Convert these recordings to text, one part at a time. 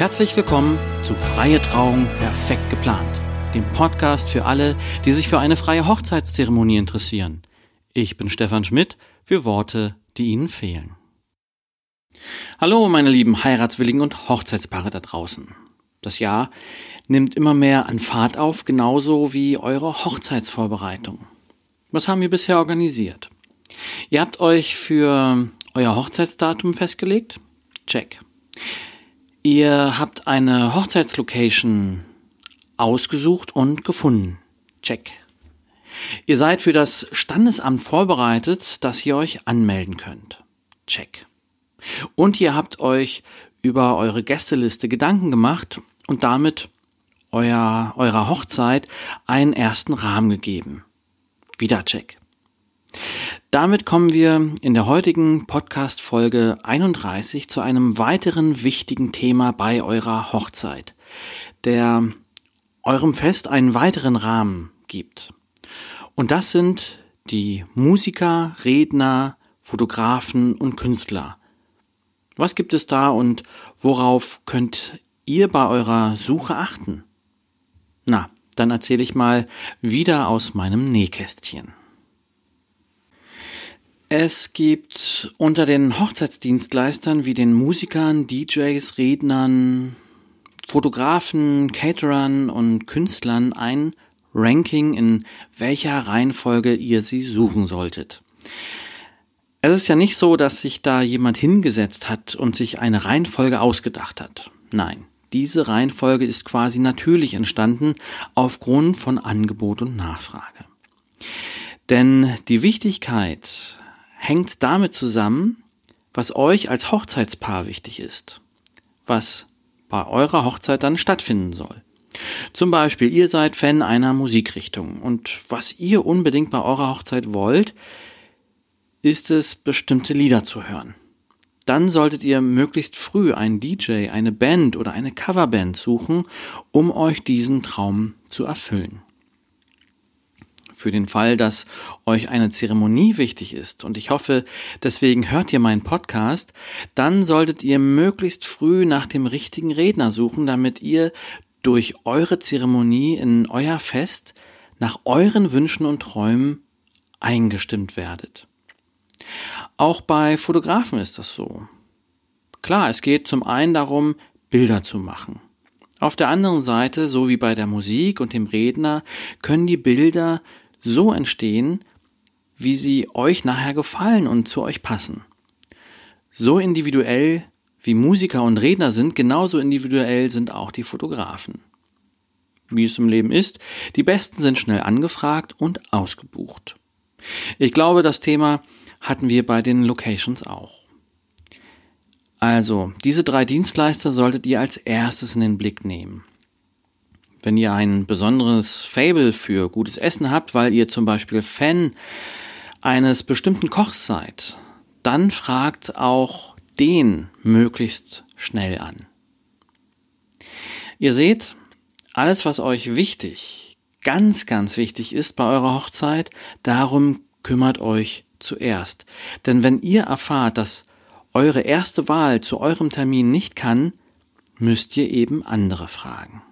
Herzlich willkommen zu Freie Trauung perfekt geplant, dem Podcast für alle, die sich für eine freie Hochzeitszeremonie interessieren. Ich bin Stefan Schmidt für Worte, die Ihnen fehlen. Hallo, meine lieben Heiratswilligen und Hochzeitspaare da draußen. Das Jahr nimmt immer mehr an Fahrt auf, genauso wie eure Hochzeitsvorbereitung. Was haben wir bisher organisiert? Ihr habt euch für euer Hochzeitsdatum festgelegt? Check. Ihr habt eine Hochzeitslocation ausgesucht und gefunden? Check. Ihr seid für das Standesamt vorbereitet, dass ihr euch anmelden könnt? Check. Und ihr habt euch über eure Gästeliste Gedanken gemacht und damit euer, eurer Hochzeit einen ersten Rahmen gegeben. Wieder Check. Damit kommen wir in der heutigen Podcast-Folge 31 zu einem weiteren wichtigen Thema bei eurer Hochzeit, der eurem Fest einen weiteren Rahmen gibt. Und das sind die Musiker, Redner, Fotografen und Künstler. Was gibt es da und worauf könnt ihr bei eurer Suche achten? Na, dann erzähle ich mal wieder aus meinem Nähkästchen. Es gibt unter den Hochzeitsdienstleistern wie den Musikern, DJs, Rednern, Fotografen, Caterern und Künstlern ein Ranking, in welcher Reihenfolge ihr sie suchen solltet. Es ist ja nicht so, dass sich da jemand hingesetzt hat und sich eine Reihenfolge ausgedacht hat. Nein, diese Reihenfolge ist quasi natürlich entstanden aufgrund von Angebot und Nachfrage. Denn die Wichtigkeit hängt damit zusammen, was euch als Hochzeitspaar wichtig ist, was bei eurer Hochzeit dann stattfinden soll. Zum Beispiel, ihr seid Fan einer Musikrichtung und was ihr unbedingt bei eurer Hochzeit wollt, ist es, bestimmte Lieder zu hören. Dann solltet ihr möglichst früh einen DJ, eine Band oder eine Coverband suchen, um euch diesen Traum zu erfüllen für den Fall, dass euch eine Zeremonie wichtig ist und ich hoffe, deswegen hört ihr meinen Podcast, dann solltet ihr möglichst früh nach dem richtigen Redner suchen, damit ihr durch eure Zeremonie in euer Fest nach euren Wünschen und Träumen eingestimmt werdet. Auch bei Fotografen ist das so. Klar, es geht zum einen darum, Bilder zu machen. Auf der anderen Seite, so wie bei der Musik und dem Redner, können die Bilder so entstehen, wie sie euch nachher gefallen und zu euch passen. So individuell wie Musiker und Redner sind, genauso individuell sind auch die Fotografen. Wie es im Leben ist, die Besten sind schnell angefragt und ausgebucht. Ich glaube, das Thema hatten wir bei den Locations auch. Also, diese drei Dienstleister solltet ihr als erstes in den Blick nehmen. Wenn ihr ein besonderes Fable für gutes Essen habt, weil ihr zum Beispiel Fan eines bestimmten Kochs seid, dann fragt auch den möglichst schnell an. Ihr seht, alles, was euch wichtig, ganz, ganz wichtig ist bei eurer Hochzeit, darum kümmert euch zuerst. Denn wenn ihr erfahrt, dass eure erste Wahl zu eurem Termin nicht kann, müsst ihr eben andere fragen.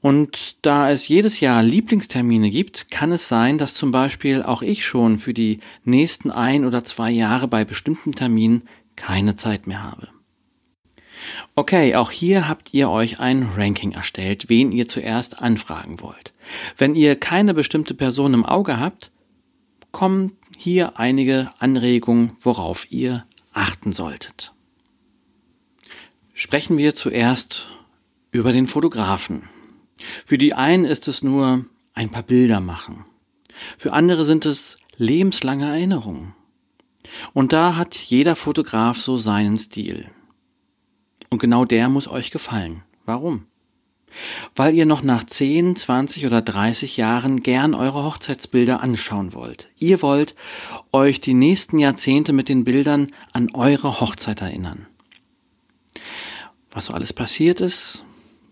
Und da es jedes Jahr Lieblingstermine gibt, kann es sein, dass zum Beispiel auch ich schon für die nächsten ein oder zwei Jahre bei bestimmten Terminen keine Zeit mehr habe. Okay, auch hier habt ihr euch ein Ranking erstellt, wen ihr zuerst anfragen wollt. Wenn ihr keine bestimmte Person im Auge habt, kommen hier einige Anregungen, worauf ihr achten solltet. Sprechen wir zuerst über den Fotografen. Für die einen ist es nur ein paar Bilder machen. Für andere sind es lebenslange Erinnerungen. Und da hat jeder Fotograf so seinen Stil. Und genau der muss euch gefallen. Warum? Weil ihr noch nach 10, 20 oder 30 Jahren gern eure Hochzeitsbilder anschauen wollt. Ihr wollt euch die nächsten Jahrzehnte mit den Bildern an eure Hochzeit erinnern. Was so alles passiert ist,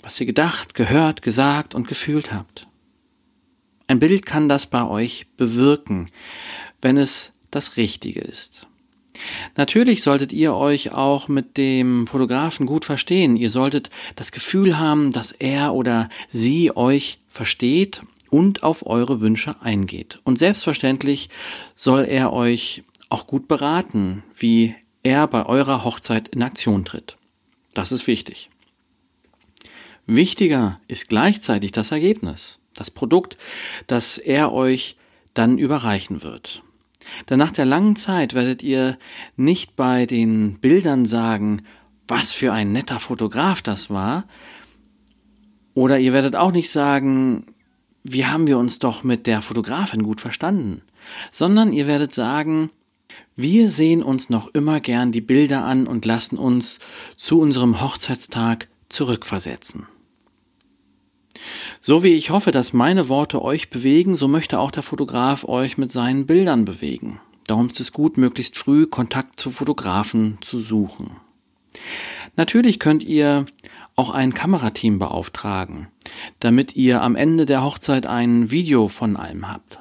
was ihr gedacht, gehört, gesagt und gefühlt habt. Ein Bild kann das bei euch bewirken, wenn es das Richtige ist. Natürlich solltet ihr euch auch mit dem Fotografen gut verstehen. Ihr solltet das Gefühl haben, dass er oder sie euch versteht und auf eure Wünsche eingeht. Und selbstverständlich soll er euch auch gut beraten, wie er bei eurer Hochzeit in Aktion tritt. Das ist wichtig. Wichtiger ist gleichzeitig das Ergebnis, das Produkt, das er euch dann überreichen wird. Denn nach der langen Zeit werdet ihr nicht bei den Bildern sagen, was für ein netter Fotograf das war, oder ihr werdet auch nicht sagen, wie haben wir uns doch mit der Fotografin gut verstanden, sondern ihr werdet sagen, wir sehen uns noch immer gern die Bilder an und lassen uns zu unserem Hochzeitstag zurückversetzen. So wie ich hoffe, dass meine Worte euch bewegen, so möchte auch der Fotograf euch mit seinen Bildern bewegen. Darum ist es gut, möglichst früh Kontakt zu Fotografen zu suchen. Natürlich könnt ihr auch ein Kamerateam beauftragen, damit ihr am Ende der Hochzeit ein Video von allem habt.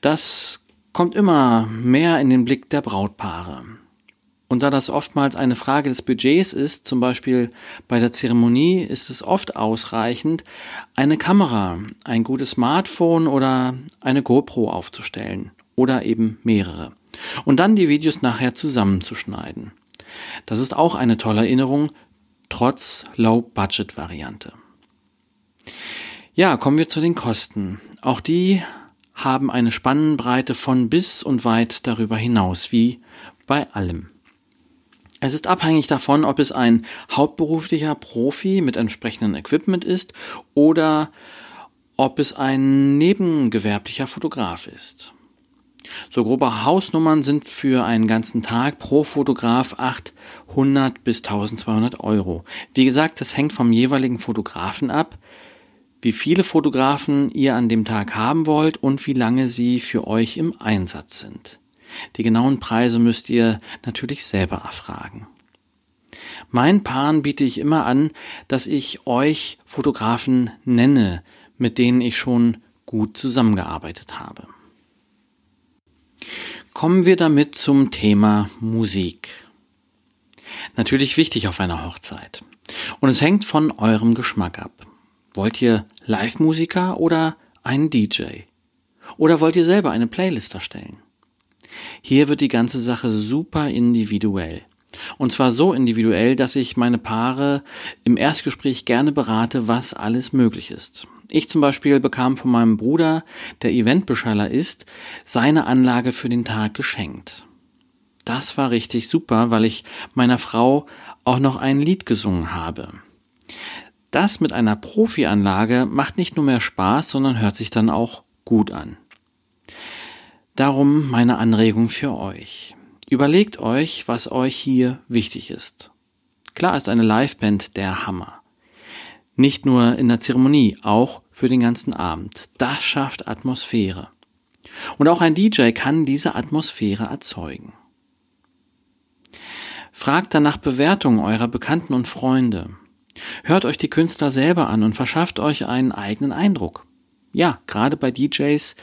Das kommt immer mehr in den Blick der Brautpaare. Und da das oftmals eine Frage des Budgets ist, zum Beispiel bei der Zeremonie, ist es oft ausreichend, eine Kamera, ein gutes Smartphone oder eine GoPro aufzustellen oder eben mehrere. Und dann die Videos nachher zusammenzuschneiden. Das ist auch eine tolle Erinnerung, trotz Low-Budget-Variante. Ja, kommen wir zu den Kosten. Auch die haben eine Spannbreite von bis und weit darüber hinaus, wie bei allem. Es ist abhängig davon, ob es ein hauptberuflicher Profi mit entsprechendem Equipment ist oder ob es ein nebengewerblicher Fotograf ist. So grobe Hausnummern sind für einen ganzen Tag pro Fotograf 800 bis 1200 Euro. Wie gesagt, das hängt vom jeweiligen Fotografen ab, wie viele Fotografen ihr an dem Tag haben wollt und wie lange sie für euch im Einsatz sind. Die genauen Preise müsst ihr natürlich selber erfragen. Mein Paaren biete ich immer an, dass ich euch Fotografen nenne, mit denen ich schon gut zusammengearbeitet habe. Kommen wir damit zum Thema Musik. Natürlich wichtig auf einer Hochzeit. Und es hängt von eurem Geschmack ab. Wollt ihr Live-Musiker oder einen DJ? Oder wollt ihr selber eine Playlist erstellen? Hier wird die ganze Sache super individuell. Und zwar so individuell, dass ich meine Paare im Erstgespräch gerne berate, was alles möglich ist. Ich zum Beispiel bekam von meinem Bruder, der Eventbescheller ist, seine Anlage für den Tag geschenkt. Das war richtig super, weil ich meiner Frau auch noch ein Lied gesungen habe. Das mit einer Profi-Anlage macht nicht nur mehr Spaß, sondern hört sich dann auch gut an. Darum meine Anregung für euch. Überlegt euch, was euch hier wichtig ist. Klar ist eine Liveband der Hammer. Nicht nur in der Zeremonie, auch für den ganzen Abend. Das schafft Atmosphäre. Und auch ein DJ kann diese Atmosphäre erzeugen. Fragt danach Bewertungen eurer Bekannten und Freunde. Hört euch die Künstler selber an und verschafft euch einen eigenen Eindruck ja, gerade bei DJs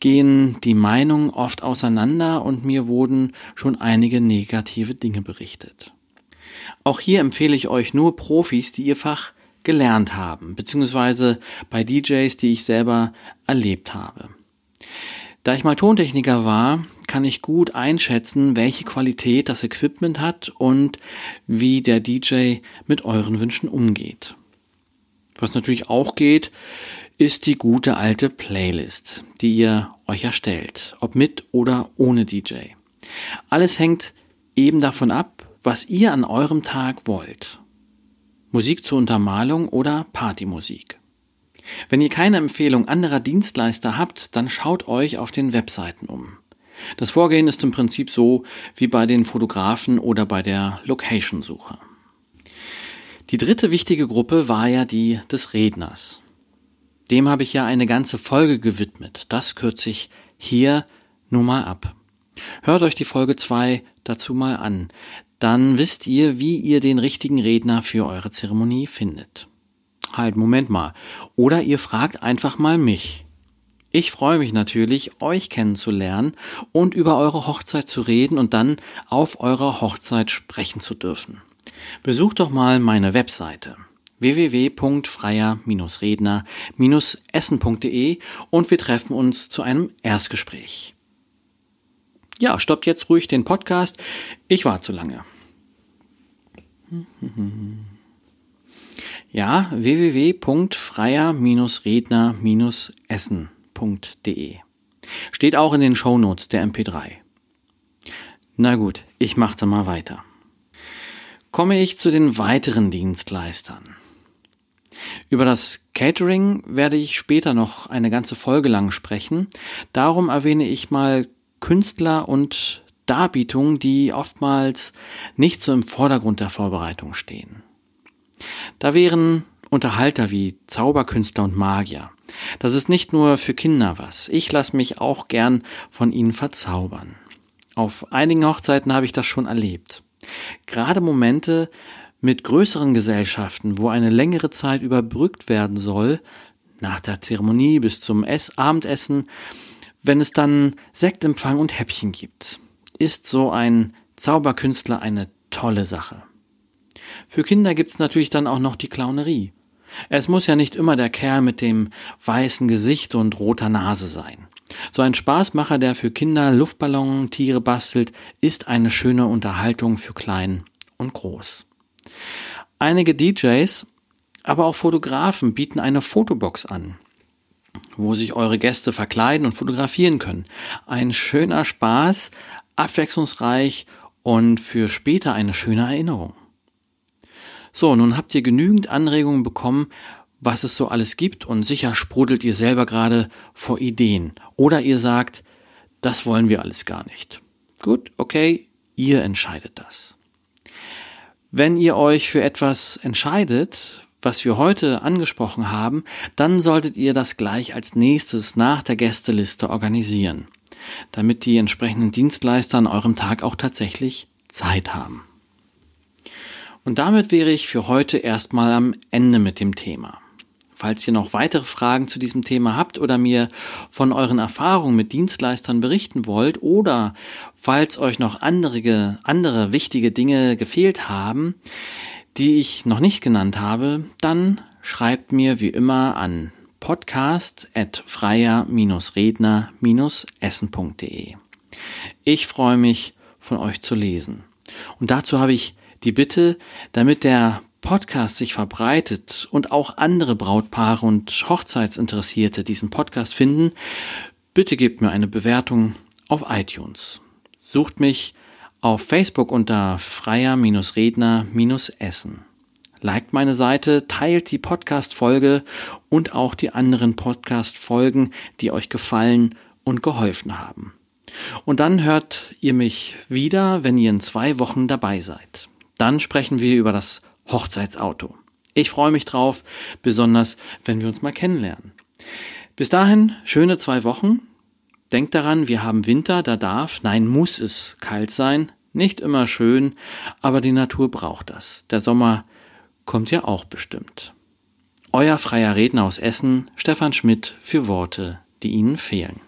gehen die Meinungen oft auseinander und mir wurden schon einige negative Dinge berichtet. Auch hier empfehle ich euch nur Profis, die ihr Fach gelernt haben, beziehungsweise bei DJs, die ich selber erlebt habe. Da ich mal Tontechniker war, kann ich gut einschätzen, welche Qualität das Equipment hat und wie der DJ mit euren Wünschen umgeht. Was natürlich auch geht, ist die gute alte Playlist, die ihr euch erstellt, ob mit oder ohne DJ. Alles hängt eben davon ab, was ihr an eurem Tag wollt. Musik zur Untermalung oder Partymusik. Wenn ihr keine Empfehlung anderer Dienstleister habt, dann schaut euch auf den Webseiten um. Das Vorgehen ist im Prinzip so wie bei den Fotografen oder bei der Location-Suche. Die dritte wichtige Gruppe war ja die des Redners. Dem habe ich ja eine ganze Folge gewidmet. Das kürze ich hier nur mal ab. Hört euch die Folge 2 dazu mal an. Dann wisst ihr, wie ihr den richtigen Redner für eure Zeremonie findet. Halt, Moment mal. Oder ihr fragt einfach mal mich. Ich freue mich natürlich, euch kennenzulernen und über eure Hochzeit zu reden und dann auf eurer Hochzeit sprechen zu dürfen. Besucht doch mal meine Webseite www.freier-redner-essen.de und wir treffen uns zu einem Erstgespräch. Ja, stoppt jetzt ruhig den Podcast. Ich war zu lange. Ja, www.freier-redner-essen.de. Steht auch in den Shownotes der MP3. Na gut, ich mache mal weiter. Komme ich zu den weiteren Dienstleistern. Über das Catering werde ich später noch eine ganze Folge lang sprechen. Darum erwähne ich mal Künstler und Darbietungen, die oftmals nicht so im Vordergrund der Vorbereitung stehen. Da wären Unterhalter wie Zauberkünstler und Magier. Das ist nicht nur für Kinder was. Ich lasse mich auch gern von ihnen verzaubern. Auf einigen Hochzeiten habe ich das schon erlebt. Gerade Momente mit größeren Gesellschaften, wo eine längere Zeit überbrückt werden soll, nach der Zeremonie bis zum Ess Abendessen, wenn es dann Sektempfang und Häppchen gibt, ist so ein Zauberkünstler eine tolle Sache. Für Kinder gibt's natürlich dann auch noch die Clownerie. Es muss ja nicht immer der Kerl mit dem weißen Gesicht und roter Nase sein. So ein Spaßmacher, der für Kinder Luftballon, Tiere bastelt, ist eine schöne Unterhaltung für klein und groß. Einige DJs, aber auch Fotografen bieten eine Fotobox an, wo sich eure Gäste verkleiden und fotografieren können. Ein schöner Spaß, abwechslungsreich und für später eine schöne Erinnerung. So, nun habt ihr genügend Anregungen bekommen, was es so alles gibt und sicher sprudelt ihr selber gerade vor Ideen. Oder ihr sagt, das wollen wir alles gar nicht. Gut, okay, ihr entscheidet das. Wenn ihr euch für etwas entscheidet, was wir heute angesprochen haben, dann solltet ihr das gleich als nächstes nach der Gästeliste organisieren, damit die entsprechenden Dienstleister an eurem Tag auch tatsächlich Zeit haben. Und damit wäre ich für heute erstmal am Ende mit dem Thema. Falls ihr noch weitere Fragen zu diesem Thema habt oder mir von euren Erfahrungen mit Dienstleistern berichten wollt oder falls euch noch andere, andere wichtige Dinge gefehlt haben, die ich noch nicht genannt habe, dann schreibt mir wie immer an podcast.freier-redner-essen.de. Ich freue mich, von euch zu lesen. Und dazu habe ich die Bitte, damit der Podcast sich verbreitet und auch andere Brautpaare und Hochzeitsinteressierte diesen Podcast finden, bitte gebt mir eine Bewertung auf iTunes. Sucht mich auf Facebook unter freier-redner-essen. Liked meine Seite, teilt die Podcast-Folge und auch die anderen Podcast-Folgen, die euch gefallen und geholfen haben. Und dann hört ihr mich wieder, wenn ihr in zwei Wochen dabei seid. Dann sprechen wir über das Hochzeitsauto. Ich freue mich drauf, besonders wenn wir uns mal kennenlernen. Bis dahin, schöne zwei Wochen. Denkt daran, wir haben Winter, da darf, nein, muss es kalt sein. Nicht immer schön, aber die Natur braucht das. Der Sommer kommt ja auch bestimmt. Euer freier Redner aus Essen, Stefan Schmidt, für Worte, die Ihnen fehlen.